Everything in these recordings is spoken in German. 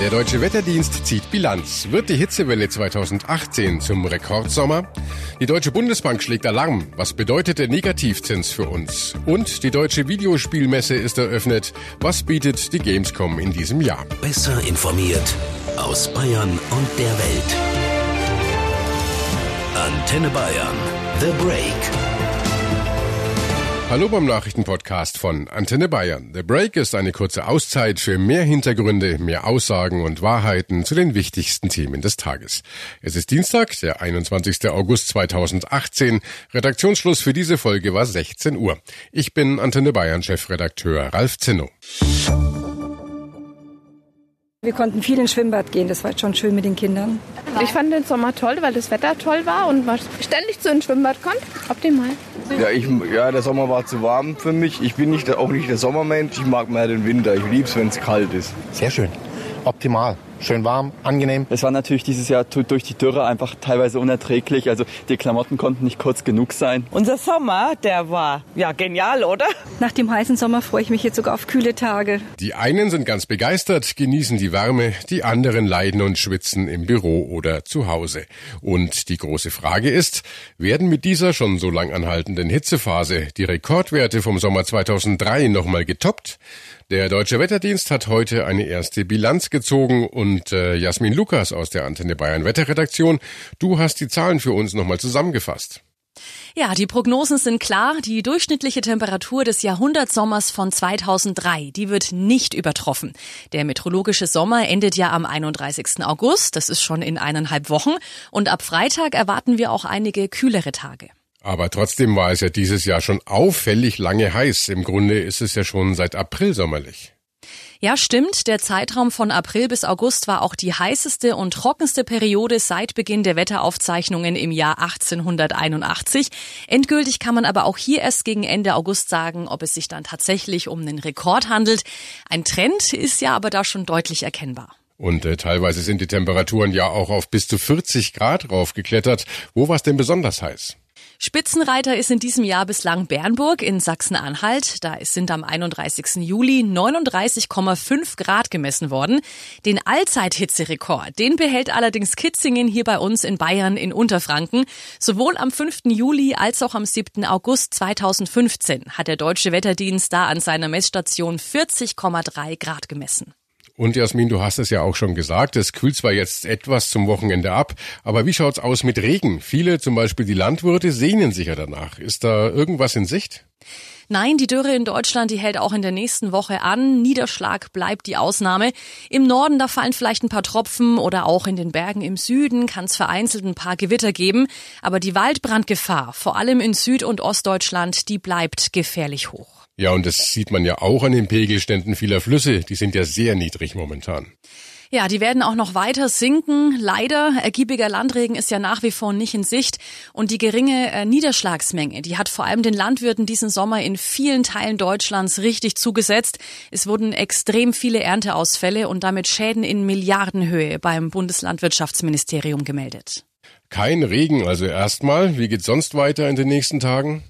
Der Deutsche Wetterdienst zieht Bilanz. Wird die Hitzewelle 2018 zum Rekordsommer? Die Deutsche Bundesbank schlägt Alarm. Was bedeutet der Negativzins für uns? Und die Deutsche Videospielmesse ist eröffnet. Was bietet die Gamescom in diesem Jahr? Besser informiert aus Bayern und der Welt. Antenne Bayern. The Break. Hallo beim Nachrichtenpodcast von Antenne Bayern. The Break ist eine kurze Auszeit für mehr Hintergründe, mehr Aussagen und Wahrheiten zu den wichtigsten Themen des Tages. Es ist Dienstag, der 21. August 2018. Redaktionsschluss für diese Folge war 16 Uhr. Ich bin Antenne Bayern Chefredakteur Ralf Zinno. Wir konnten viel ins Schwimmbad gehen, das war schon schön mit den Kindern. Ich fand den Sommer toll, weil das Wetter toll war und man ständig zu ins Schwimmbad konnte. Optimal. Ja, ich, ja, der Sommer war zu warm für mich. Ich bin nicht, auch nicht der Sommermensch. Ich mag mehr den Winter. Ich liebe es, wenn es kalt ist. Sehr schön. Optimal schön warm, angenehm. Es war natürlich dieses Jahr durch die Dürre einfach teilweise unerträglich. Also die Klamotten konnten nicht kurz genug sein. Unser Sommer, der war ja genial, oder? Nach dem heißen Sommer freue ich mich jetzt sogar auf kühle Tage. Die einen sind ganz begeistert, genießen die Wärme, die anderen leiden und schwitzen im Büro oder zu Hause. Und die große Frage ist, werden mit dieser schon so lang anhaltenden Hitzephase die Rekordwerte vom Sommer 2003 nochmal getoppt? Der Deutsche Wetterdienst hat heute eine erste Bilanz gezogen und äh, Jasmin Lukas aus der Antenne Bayern Wetterredaktion, du hast die Zahlen für uns nochmal zusammengefasst. Ja, die Prognosen sind klar. Die durchschnittliche Temperatur des Jahrhundertsommers von 2003, die wird nicht übertroffen. Der meteorologische Sommer endet ja am 31. August. Das ist schon in eineinhalb Wochen. Und ab Freitag erwarten wir auch einige kühlere Tage. Aber trotzdem war es ja dieses Jahr schon auffällig lange heiß. Im Grunde ist es ja schon seit April sommerlich. Ja, stimmt. Der Zeitraum von April bis August war auch die heißeste und trockenste Periode seit Beginn der Wetteraufzeichnungen im Jahr 1881. Endgültig kann man aber auch hier erst gegen Ende August sagen, ob es sich dann tatsächlich um einen Rekord handelt. Ein Trend ist ja aber da schon deutlich erkennbar. Und äh, teilweise sind die Temperaturen ja auch auf bis zu 40 Grad raufgeklettert. Wo war es denn besonders heiß? Spitzenreiter ist in diesem Jahr bislang Bernburg in Sachsen-Anhalt. Da sind am 31. Juli 39,5 Grad gemessen worden. Den Allzeithitzerekord, den behält allerdings Kitzingen hier bei uns in Bayern in Unterfranken. Sowohl am 5. Juli als auch am 7. August 2015 hat der Deutsche Wetterdienst da an seiner Messstation 40,3 Grad gemessen. Und Jasmin, du hast es ja auch schon gesagt, es kühlt zwar jetzt etwas zum Wochenende ab, aber wie schaut's aus mit Regen? Viele, zum Beispiel die Landwirte, sehnen sich ja danach. Ist da irgendwas in Sicht? Nein, die Dürre in Deutschland, die hält auch in der nächsten Woche an. Niederschlag bleibt die Ausnahme. Im Norden, da fallen vielleicht ein paar Tropfen oder auch in den Bergen im Süden kann es vereinzelt ein paar Gewitter geben. Aber die Waldbrandgefahr, vor allem in Süd- und Ostdeutschland, die bleibt gefährlich hoch. Ja, und das sieht man ja auch an den Pegelständen vieler Flüsse. Die sind ja sehr niedrig momentan. Ja, die werden auch noch weiter sinken. Leider, ergiebiger Landregen ist ja nach wie vor nicht in Sicht. Und die geringe äh, Niederschlagsmenge, die hat vor allem den Landwirten diesen Sommer in vielen Teilen Deutschlands richtig zugesetzt. Es wurden extrem viele Ernteausfälle und damit Schäden in Milliardenhöhe beim Bundeslandwirtschaftsministerium gemeldet. Kein Regen also erstmal. Wie geht's sonst weiter in den nächsten Tagen?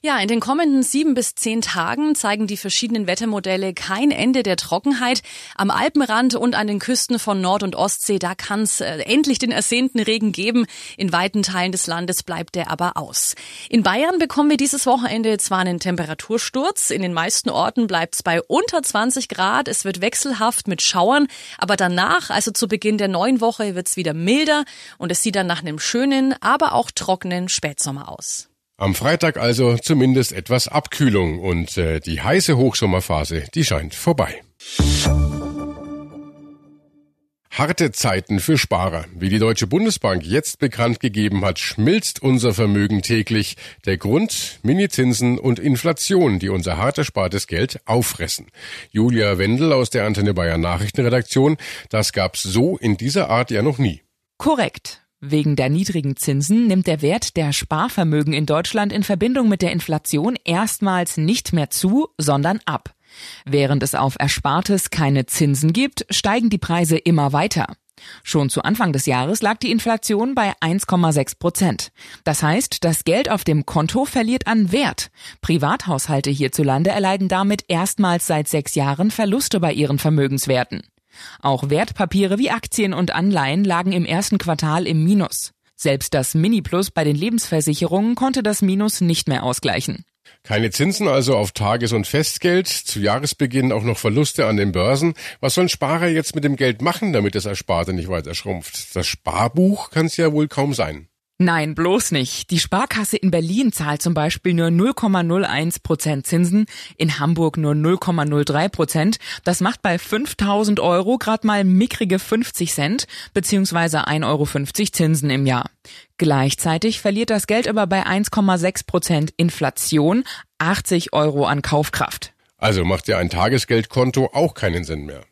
Ja, in den kommenden sieben bis zehn Tagen zeigen die verschiedenen Wettermodelle kein Ende der Trockenheit. Am Alpenrand und an den Küsten von Nord- und Ostsee, da kann es äh, endlich den ersehnten Regen geben. In weiten Teilen des Landes bleibt der aber aus. In Bayern bekommen wir dieses Wochenende zwar einen Temperatursturz. In den meisten Orten bleibt es bei unter 20 Grad. Es wird wechselhaft mit Schauern. Aber danach, also zu Beginn der neuen Woche, wird es wieder milder und es sieht dann nach einem schönen, aber auch trockenen Spätsommer aus. Am Freitag also zumindest etwas Abkühlung und äh, die heiße Hochsommerphase, die scheint vorbei. Harte Zeiten für Sparer. Wie die Deutsche Bundesbank jetzt bekannt gegeben hat, schmilzt unser Vermögen täglich. Der Grund Minizinsen und Inflation, die unser hart erspartes Geld auffressen. Julia Wendel aus der Antenne Bayern Nachrichtenredaktion, das gab's so in dieser Art ja noch nie. Korrekt. Wegen der niedrigen Zinsen nimmt der Wert der Sparvermögen in Deutschland in Verbindung mit der Inflation erstmals nicht mehr zu, sondern ab. Während es auf Erspartes keine Zinsen gibt, steigen die Preise immer weiter. Schon zu Anfang des Jahres lag die Inflation bei 1,6 Prozent. Das heißt, das Geld auf dem Konto verliert an Wert. Privathaushalte hierzulande erleiden damit erstmals seit sechs Jahren Verluste bei ihren Vermögenswerten. Auch Wertpapiere wie Aktien und Anleihen lagen im ersten Quartal im Minus. Selbst das Mini-Plus bei den Lebensversicherungen konnte das Minus nicht mehr ausgleichen. Keine Zinsen also auf Tages- und Festgeld, zu Jahresbeginn auch noch Verluste an den Börsen. Was sollen Sparer jetzt mit dem Geld machen, damit das Ersparte nicht weiter schrumpft? Das Sparbuch kann es ja wohl kaum sein. Nein, bloß nicht. Die Sparkasse in Berlin zahlt zum Beispiel nur 0,01 Prozent Zinsen, in Hamburg nur 0,03 Prozent. Das macht bei 5000 Euro gerade mal mickrige 50 Cent beziehungsweise 1,50 Euro Zinsen im Jahr. Gleichzeitig verliert das Geld aber bei 1,6 Prozent Inflation 80 Euro an Kaufkraft. Also macht ja ein Tagesgeldkonto auch keinen Sinn mehr.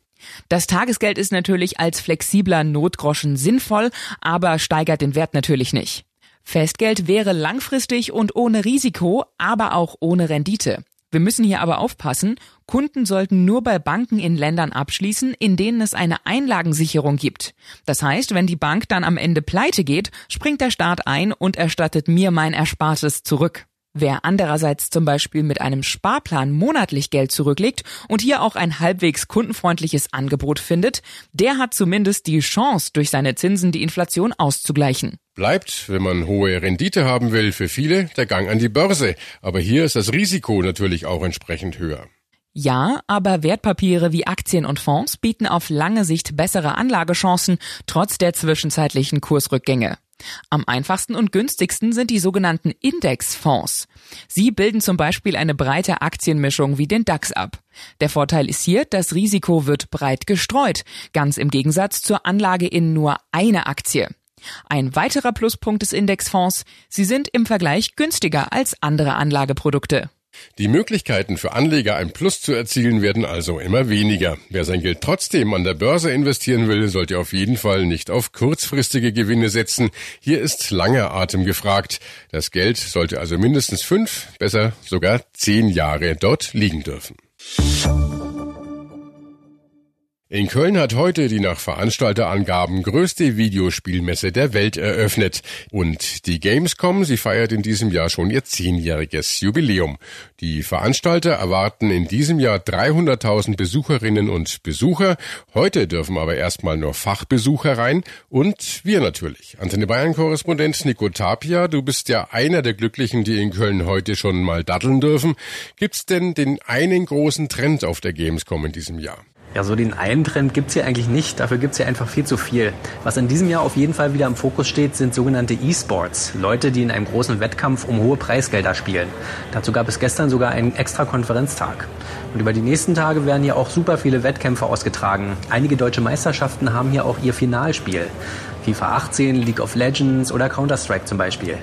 Das Tagesgeld ist natürlich als flexibler Notgroschen sinnvoll, aber steigert den Wert natürlich nicht. Festgeld wäre langfristig und ohne Risiko, aber auch ohne Rendite. Wir müssen hier aber aufpassen, Kunden sollten nur bei Banken in Ländern abschließen, in denen es eine Einlagensicherung gibt. Das heißt, wenn die Bank dann am Ende pleite geht, springt der Staat ein und erstattet mir mein Erspartes zurück. Wer andererseits zum Beispiel mit einem Sparplan monatlich Geld zurücklegt und hier auch ein halbwegs kundenfreundliches Angebot findet, der hat zumindest die Chance, durch seine Zinsen die Inflation auszugleichen. Bleibt, wenn man hohe Rendite haben will, für viele der Gang an die Börse. Aber hier ist das Risiko natürlich auch entsprechend höher. Ja, aber Wertpapiere wie Aktien und Fonds bieten auf lange Sicht bessere Anlagechancen, trotz der zwischenzeitlichen Kursrückgänge. Am einfachsten und günstigsten sind die sogenannten Indexfonds. Sie bilden zum Beispiel eine breite Aktienmischung wie den DAX ab. Der Vorteil ist hier, das Risiko wird breit gestreut, ganz im Gegensatz zur Anlage in nur eine Aktie. Ein weiterer Pluspunkt des Indexfonds, sie sind im Vergleich günstiger als andere Anlageprodukte. Die Möglichkeiten für Anleger ein Plus zu erzielen werden also immer weniger. Wer sein Geld trotzdem an der Börse investieren will, sollte auf jeden Fall nicht auf kurzfristige Gewinne setzen. Hier ist langer Atem gefragt. Das Geld sollte also mindestens fünf, besser sogar zehn Jahre dort liegen dürfen. In Köln hat heute die nach Veranstalterangaben größte Videospielmesse der Welt eröffnet. Und die Gamescom, sie feiert in diesem Jahr schon ihr zehnjähriges Jubiläum. Die Veranstalter erwarten in diesem Jahr 300.000 Besucherinnen und Besucher. Heute dürfen aber erstmal nur Fachbesucher rein. Und wir natürlich. Antenne Bayern-Korrespondent Nico Tapia, du bist ja einer der Glücklichen, die in Köln heute schon mal daddeln dürfen. Gibt's denn den einen großen Trend auf der Gamescom in diesem Jahr? Ja, so den einen Trend gibt's hier eigentlich nicht. Dafür gibt's hier einfach viel zu viel. Was in diesem Jahr auf jeden Fall wieder im Fokus steht, sind sogenannte E-Sports. Leute, die in einem großen Wettkampf um hohe Preisgelder spielen. Dazu gab es gestern sogar einen extra Konferenztag. Und über die nächsten Tage werden hier auch super viele Wettkämpfe ausgetragen. Einige deutsche Meisterschaften haben hier auch ihr Finalspiel. FIFA 18, League of Legends oder Counter-Strike zum Beispiel.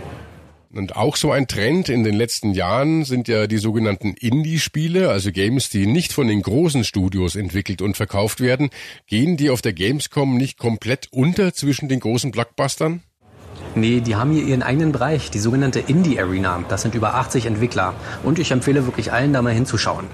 Und auch so ein Trend in den letzten Jahren sind ja die sogenannten Indie-Spiele, also Games, die nicht von den großen Studios entwickelt und verkauft werden. Gehen die auf der Gamescom nicht komplett unter zwischen den großen Blockbustern? Nee, die haben hier ihren eigenen Bereich, die sogenannte Indie Arena. Das sind über 80 Entwickler. Und ich empfehle wirklich allen, da mal hinzuschauen.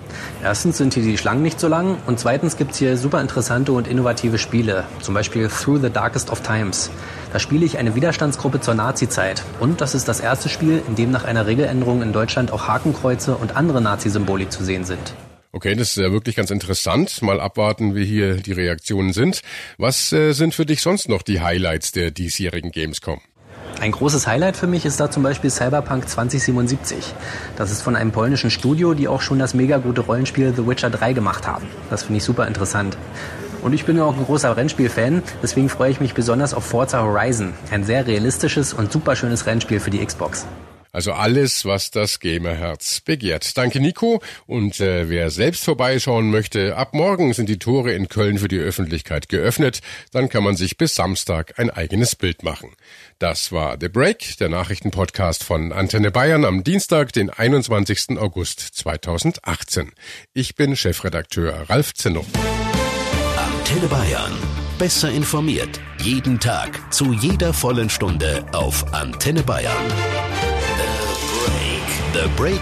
Erstens sind hier die Schlangen nicht so lang und zweitens gibt's hier super interessante und innovative Spiele. Zum Beispiel Through the Darkest of Times. Da spiele ich eine Widerstandsgruppe zur Nazi-Zeit. Und das ist das erste Spiel, in dem nach einer Regeländerung in Deutschland auch Hakenkreuze und andere Nazi-Symbolik zu sehen sind. Okay, das ist ja wirklich ganz interessant. Mal abwarten, wie hier die Reaktionen sind. Was äh, sind für dich sonst noch die Highlights der diesjährigen Gamescom? Ein großes Highlight für mich ist da zum Beispiel Cyberpunk 2077. Das ist von einem polnischen Studio, die auch schon das mega gute Rollenspiel The Witcher 3 gemacht haben. Das finde ich super interessant. Und ich bin ja auch ein großer Rennspiel-Fan, deswegen freue ich mich besonders auf Forza Horizon. Ein sehr realistisches und super schönes Rennspiel für die Xbox. Also alles, was das Gamerherz begehrt. Danke Nico. Und äh, wer selbst vorbeischauen möchte, ab morgen sind die Tore in Köln für die Öffentlichkeit geöffnet. Dann kann man sich bis Samstag ein eigenes Bild machen. Das war The Break, der Nachrichtenpodcast von Antenne Bayern am Dienstag, den 21. August 2018. Ich bin Chefredakteur Ralf Zinno. Antenne Bayern. Besser informiert. Jeden Tag. Zu jeder vollen Stunde auf Antenne Bayern. The Break. The Break